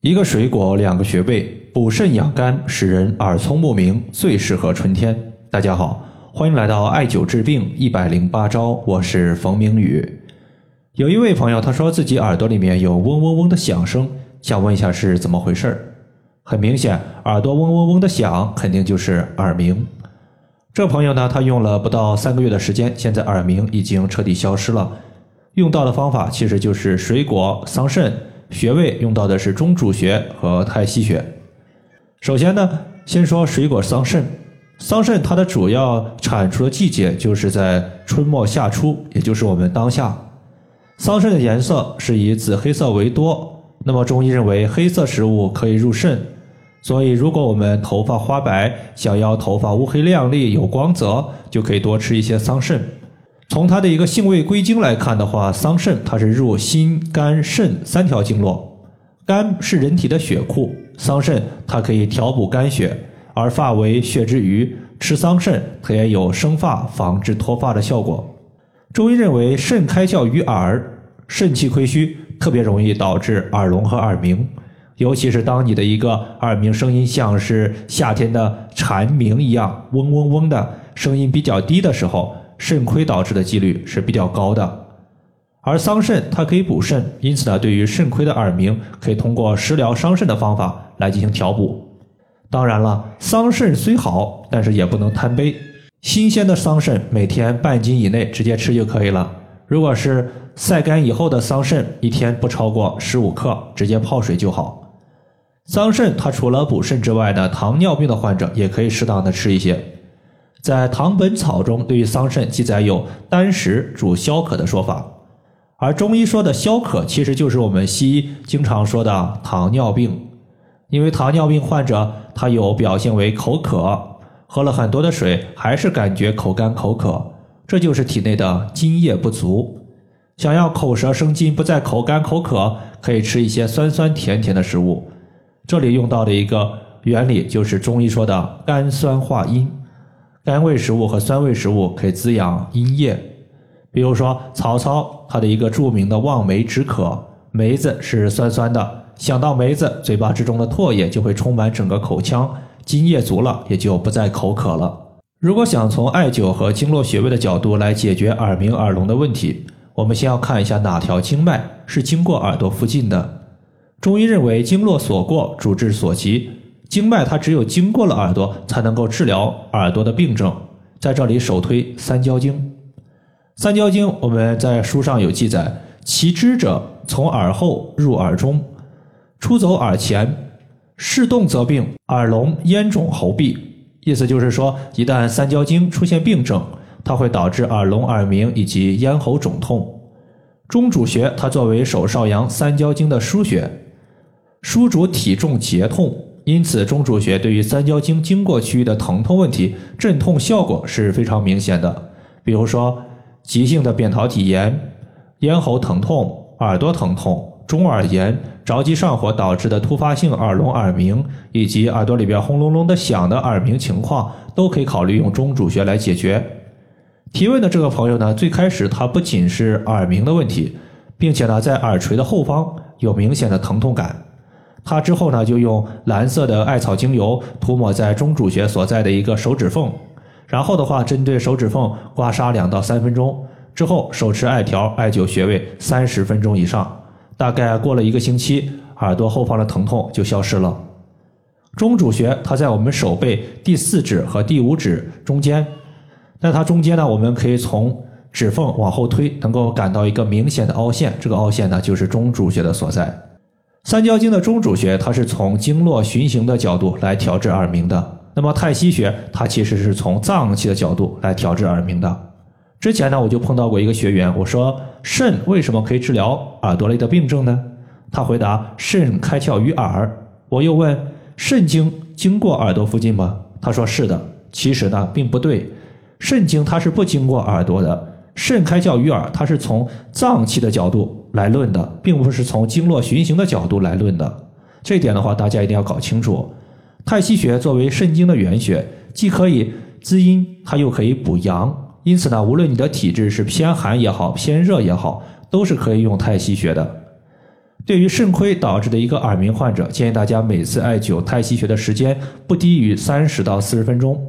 一个水果，两个穴位，补肾养肝，使人耳聪目明，最适合春天。大家好，欢迎来到艾灸治病一百零八招，我是冯明宇。有一位朋友，他说自己耳朵里面有嗡嗡嗡的响声，想问一下是怎么回事儿很明显，耳朵嗡嗡嗡的响，肯定就是耳鸣。这朋友呢，他用了不到三个月的时间，现在耳鸣已经彻底消失了。用到的方法其实就是水果桑葚。穴位用到的是中主穴和太溪穴。首先呢，先说水果桑葚。桑葚它的主要产出的季节就是在春末夏初，也就是我们当下。桑葚的颜色是以紫黑色为多。那么中医认为黑色食物可以入肾，所以如果我们头发花白，想要头发乌黑亮丽有光泽，就可以多吃一些桑葚。从它的一个性味归经来看的话，桑葚它是入心、肝、肾三条经络。肝是人体的血库，桑葚它可以调补肝血，而发为血之余，吃桑葚它也有生发、防治脱发的效果。中医认为，肾开窍于耳，肾气亏虚，特别容易导致耳聋和耳鸣。尤其是当你的一个耳鸣声音像是夏天的蝉鸣一样，嗡嗡嗡的声音比较低的时候。肾亏导致的几率是比较高的，而桑葚它可以补肾，因此呢，对于肾亏的耳鸣，可以通过食疗桑葚的方法来进行调补。当然了，桑葚虽好，但是也不能贪杯。新鲜的桑葚每天半斤以内直接吃就可以了。如果是晒干以后的桑葚，一天不超过十五克，直接泡水就好。桑葚它除了补肾之外呢，糖尿病的患者也可以适当的吃一些。在《唐本草》中，对于桑葚记载有单食主消渴的说法，而中医说的消渴，其实就是我们西医经常说的糖尿病。因为糖尿病患者他有表现为口渴，喝了很多的水还是感觉口干口渴，这就是体内的津液不足。想要口舌生津，不再口干口渴，可以吃一些酸酸甜甜的食物。这里用到的一个原理就是中医说的甘酸化阴。甘味食物和酸味食物可以滋养阴液，比如说曹操他的一个著名的望梅止渴，梅子是酸酸的，想到梅子，嘴巴之中的唾液就会充满整个口腔，津液足了，也就不再口渴了。如果想从艾灸和经络穴位的角度来解决耳鸣耳聋的问题，我们先要看一下哪条经脉是经过耳朵附近的。中医认为经络所过，主治所及。经脉它只有经过了耳朵，才能够治疗耳朵的病症。在这里首推三焦经。三焦经我们在书上有记载，其支者从耳后入耳中，出走耳前，视动则病，耳聋咽肿喉痹。意思就是说，一旦三焦经出现病症，它会导致耳聋、耳鸣以及咽喉肿痛。中主穴它作为手少阳三焦经的腧穴，腧主体重结痛。因此，中主穴对于三焦经经过区域的疼痛问题，镇痛效果是非常明显的。比如说，急性的扁桃体炎、咽喉疼痛、耳朵疼痛、中耳炎、着急上火导致的突发性耳聋、耳鸣，以及耳朵里边轰隆隆的响的耳鸣情况，都可以考虑用中主穴来解决。提问的这个朋友呢，最开始他不仅是耳鸣的问题，并且呢，在耳垂的后方有明显的疼痛感。他之后呢，就用蓝色的艾草精油涂抹在中主穴所在的一个手指缝，然后的话，针对手指缝刮痧两到三分钟，之后手持艾条艾灸穴位三十分钟以上，大概过了一个星期，耳朵后方的疼痛就消失了。中主穴它在我们手背第四指和第五指中间，在它中间呢，我们可以从指缝往后推，能够感到一个明显的凹陷，这个凹陷呢，就是中主穴的所在。三焦经的中主穴，它是从经络循行的角度来调治耳鸣的。那么太溪穴，它其实是从脏器的角度来调治耳鸣的。之前呢，我就碰到过一个学员，我说肾为什么可以治疗耳朵类的病症呢？他回答肾开窍于耳。我又问肾经经过耳朵附近吗？他说是的。其实呢，并不对，肾经它是不经过耳朵的。肾开窍于耳，它是从脏器的角度来论的，并不是从经络循行的角度来论的。这点的话，大家一定要搞清楚。太溪穴作为肾经的原穴，既可以滋阴，它又可以补阳。因此呢，无论你的体质是偏寒也好，偏热也好，都是可以用太溪穴的。对于肾亏导致的一个耳鸣患者，建议大家每次艾灸太溪穴的时间不低于三十到四十分钟。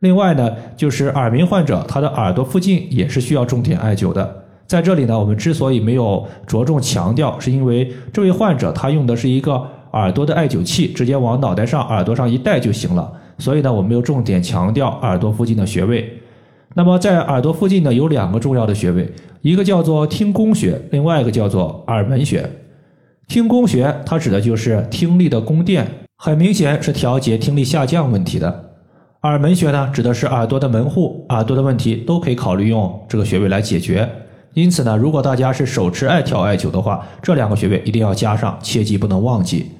另外呢，就是耳鸣患者他的耳朵附近也是需要重点艾灸的。在这里呢，我们之所以没有着重强调，是因为这位患者他用的是一个耳朵的艾灸器，直接往脑袋上、耳朵上一戴就行了。所以呢，我没有重点强调耳朵附近的穴位。那么在耳朵附近呢，有两个重要的穴位，一个叫做听宫穴，另外一个叫做耳门穴。听宫穴，它指的就是听力的宫殿，很明显是调节听力下降问题的。耳门穴呢，指的是耳朵的门户，耳朵的问题都可以考虑用这个穴位来解决。因此呢，如果大家是手持艾条艾灸的话，这两个穴位一定要加上，切记不能忘记。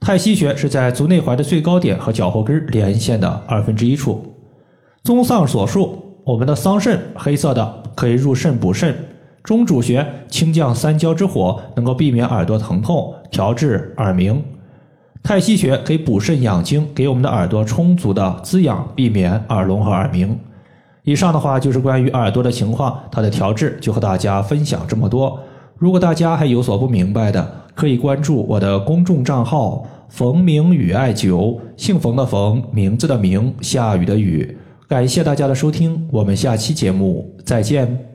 太溪穴是在足内踝的最高点和脚后跟连线的二分之一处。综上所述，我们的桑葚黑色的可以入肾补肾。中主穴清降三焦之火，能够避免耳朵疼痛，调治耳鸣。太溪穴可以补肾养精，给我们的耳朵充足的滋养，避免耳聋和耳鸣。以上的话就是关于耳朵的情况，它的调制就和大家分享这么多。如果大家还有所不明白的，可以关注我的公众账号“冯明宇艾灸”，姓冯的冯，名字的名，下雨的雨。感谢大家的收听，我们下期节目再见。